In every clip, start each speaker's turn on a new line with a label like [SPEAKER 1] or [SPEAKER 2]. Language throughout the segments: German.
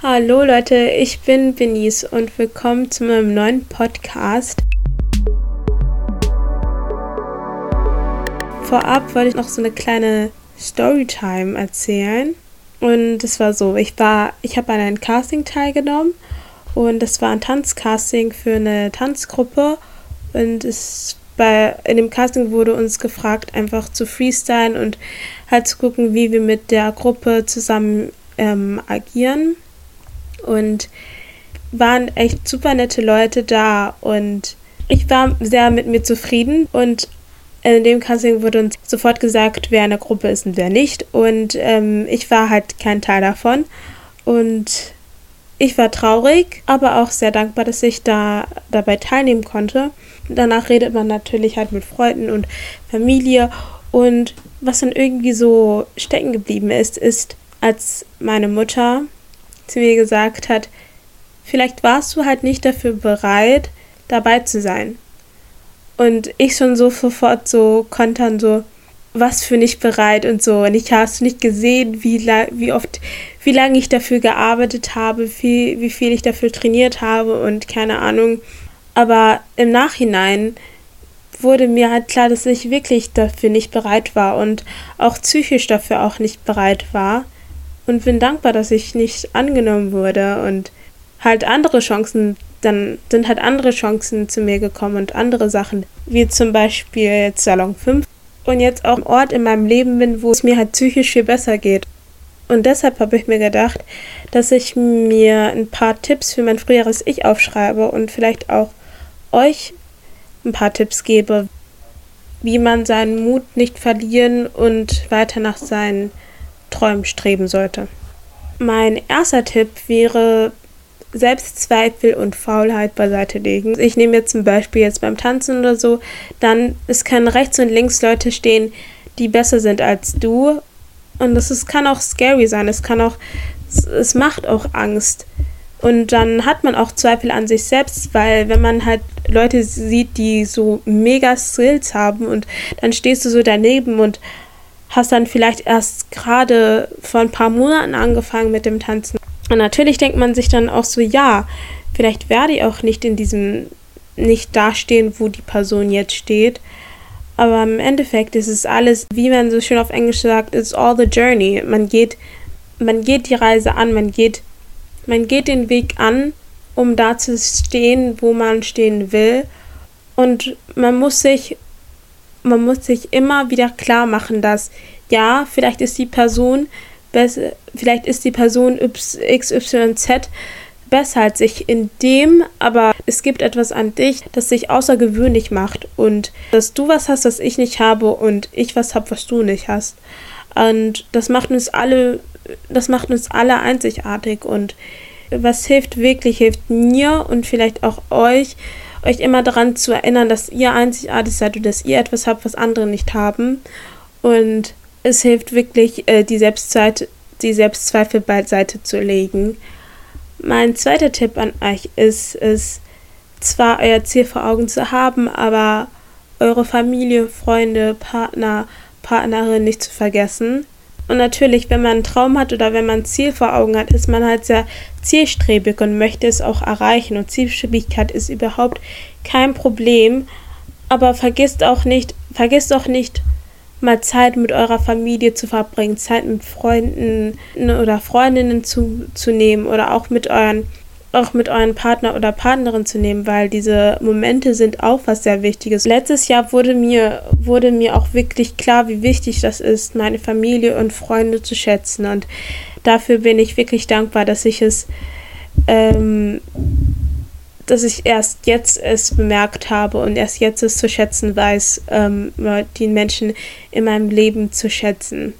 [SPEAKER 1] Hallo Leute, ich bin Benice und willkommen zu meinem neuen Podcast. Vorab wollte ich noch so eine kleine Storytime erzählen. Und es war so, ich war, ich habe an einem Casting teilgenommen und das war ein Tanzcasting für eine Tanzgruppe und es bei, in dem Casting wurde uns gefragt, einfach zu freestylen und halt zu gucken, wie wir mit der Gruppe zusammen ähm, agieren und waren echt super nette Leute da und ich war sehr mit mir zufrieden und in dem Casting wurde uns sofort gesagt, wer in der Gruppe ist und wer nicht und ähm, ich war halt kein Teil davon und ich war traurig, aber auch sehr dankbar, dass ich da dabei teilnehmen konnte. Danach redet man natürlich halt mit Freunden und Familie und was dann irgendwie so stecken geblieben ist, ist, als meine Mutter zu mir gesagt hat, vielleicht warst du halt nicht dafür bereit, dabei zu sein. Und ich schon so sofort so kontern, so, was für nicht bereit und so. Und ich habe nicht gesehen, wie, wie oft, wie lange ich dafür gearbeitet habe, wie, wie viel ich dafür trainiert habe und keine Ahnung. Aber im Nachhinein wurde mir halt klar, dass ich wirklich dafür nicht bereit war und auch psychisch dafür auch nicht bereit war und bin dankbar, dass ich nicht angenommen wurde und halt andere Chancen, dann sind halt andere Chancen zu mir gekommen und andere Sachen, wie zum Beispiel jetzt Salon 5 und jetzt auch ein Ort in meinem Leben bin, wo es mir halt psychisch viel besser geht. Und deshalb habe ich mir gedacht, dass ich mir ein paar Tipps für mein früheres Ich aufschreibe und vielleicht auch euch ein paar Tipps gebe, wie man seinen Mut nicht verlieren und weiter nach seinen Träumen streben sollte. Mein erster Tipp wäre Selbstzweifel und Faulheit beiseite legen. Ich nehme jetzt zum Beispiel jetzt beim Tanzen oder so, dann es können rechts und links Leute stehen, die besser sind als du. Und das ist, kann auch scary sein. Es kann auch, es macht auch Angst. Und dann hat man auch Zweifel an sich selbst, weil wenn man halt Leute sieht, die so mega Skills haben und dann stehst du so daneben und hast dann vielleicht erst gerade vor ein paar Monaten angefangen mit dem Tanzen. Und natürlich denkt man sich dann auch so, ja, vielleicht werde ich auch nicht in diesem, nicht dastehen, wo die Person jetzt steht. Aber im Endeffekt ist es alles, wie man so schön auf Englisch sagt, it's all the journey. Man geht, man geht die Reise an, man geht, man geht den Weg an, um da zu stehen, wo man stehen will. Und man muss sich man muss sich immer wieder klar machen, dass ja, vielleicht ist die Person besser, vielleicht ist die Person XYZ besser als ich in dem, aber es gibt etwas an dich, das sich außergewöhnlich macht und dass du was hast, was ich nicht habe und ich was habe, was du nicht hast. Und das macht uns alle, das macht uns alle einzigartig und was hilft wirklich, hilft mir und vielleicht auch euch, euch immer daran zu erinnern, dass ihr einzigartig seid und dass ihr etwas habt, was andere nicht haben. Und es hilft wirklich, äh, die, Selbstzeit, die Selbstzweifel beiseite zu legen. Mein zweiter Tipp an euch ist, ist zwar euer Ziel vor Augen zu haben, aber eure Familie, Freunde, Partner, Partnerin nicht zu vergessen. Und natürlich, wenn man einen Traum hat oder wenn man ein Ziel vor Augen hat, ist man halt sehr zielstrebig und möchte es auch erreichen. Und Zielstrebigkeit ist überhaupt kein Problem. Aber vergisst auch nicht, vergisst auch nicht, mal Zeit mit eurer Familie zu verbringen, Zeit mit Freunden oder Freundinnen zu, zu nehmen oder auch mit euren auch mit euren Partner oder Partnerin zu nehmen, weil diese Momente sind auch was sehr Wichtiges. Letztes Jahr wurde mir, wurde mir auch wirklich klar, wie wichtig das ist, meine Familie und Freunde zu schätzen. Und dafür bin ich wirklich dankbar, dass ich es, ähm, dass ich erst jetzt es bemerkt habe und erst jetzt es zu schätzen weiß, ähm, die Menschen in meinem Leben zu schätzen.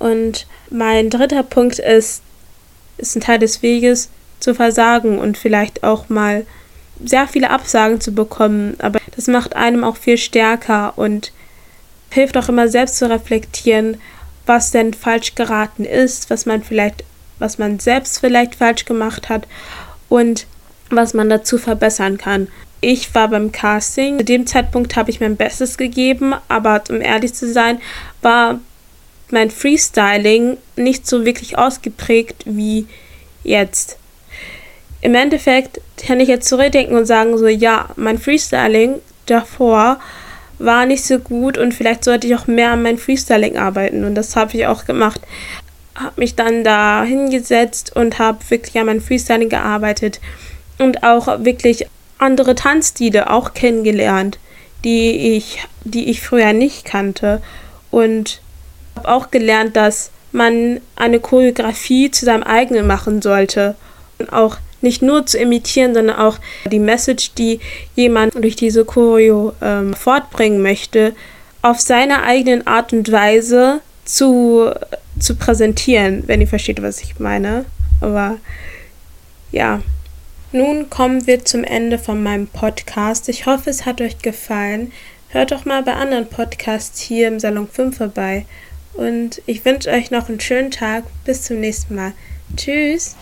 [SPEAKER 1] Und mein dritter Punkt ist, ist ein Teil des Weges, zu versagen und vielleicht auch mal sehr viele Absagen zu bekommen. Aber das macht einem auch viel stärker und hilft auch immer selbst zu reflektieren, was denn falsch geraten ist, was man vielleicht, was man selbst vielleicht falsch gemacht hat und was man dazu verbessern kann. Ich war beim Casting. Zu dem Zeitpunkt habe ich mein Bestes gegeben, aber um ehrlich zu sein, war mein Freestyling nicht so wirklich ausgeprägt wie jetzt. Im Endeffekt kann ich jetzt zurückdenken und sagen, so ja, mein Freestyling davor war nicht so gut und vielleicht sollte ich auch mehr an meinem Freestyling arbeiten. Und das habe ich auch gemacht. Habe mich dann da hingesetzt und habe wirklich an meinem Freestyling gearbeitet und auch wirklich andere Tanzstile auch kennengelernt, die ich, die ich früher nicht kannte. Und habe auch gelernt, dass man eine Choreografie zu seinem eigenen machen sollte. Und auch nicht nur zu imitieren, sondern auch die Message, die jemand durch diese Choreo ähm, fortbringen möchte, auf seine eigenen Art und Weise zu, zu präsentieren, wenn ihr versteht, was ich meine. Aber ja. Nun kommen wir zum Ende von meinem Podcast. Ich hoffe, es hat euch gefallen. Hört doch mal bei anderen Podcasts hier im Salon 5 vorbei. Und ich wünsche euch noch einen schönen Tag. Bis zum nächsten Mal. Tschüss.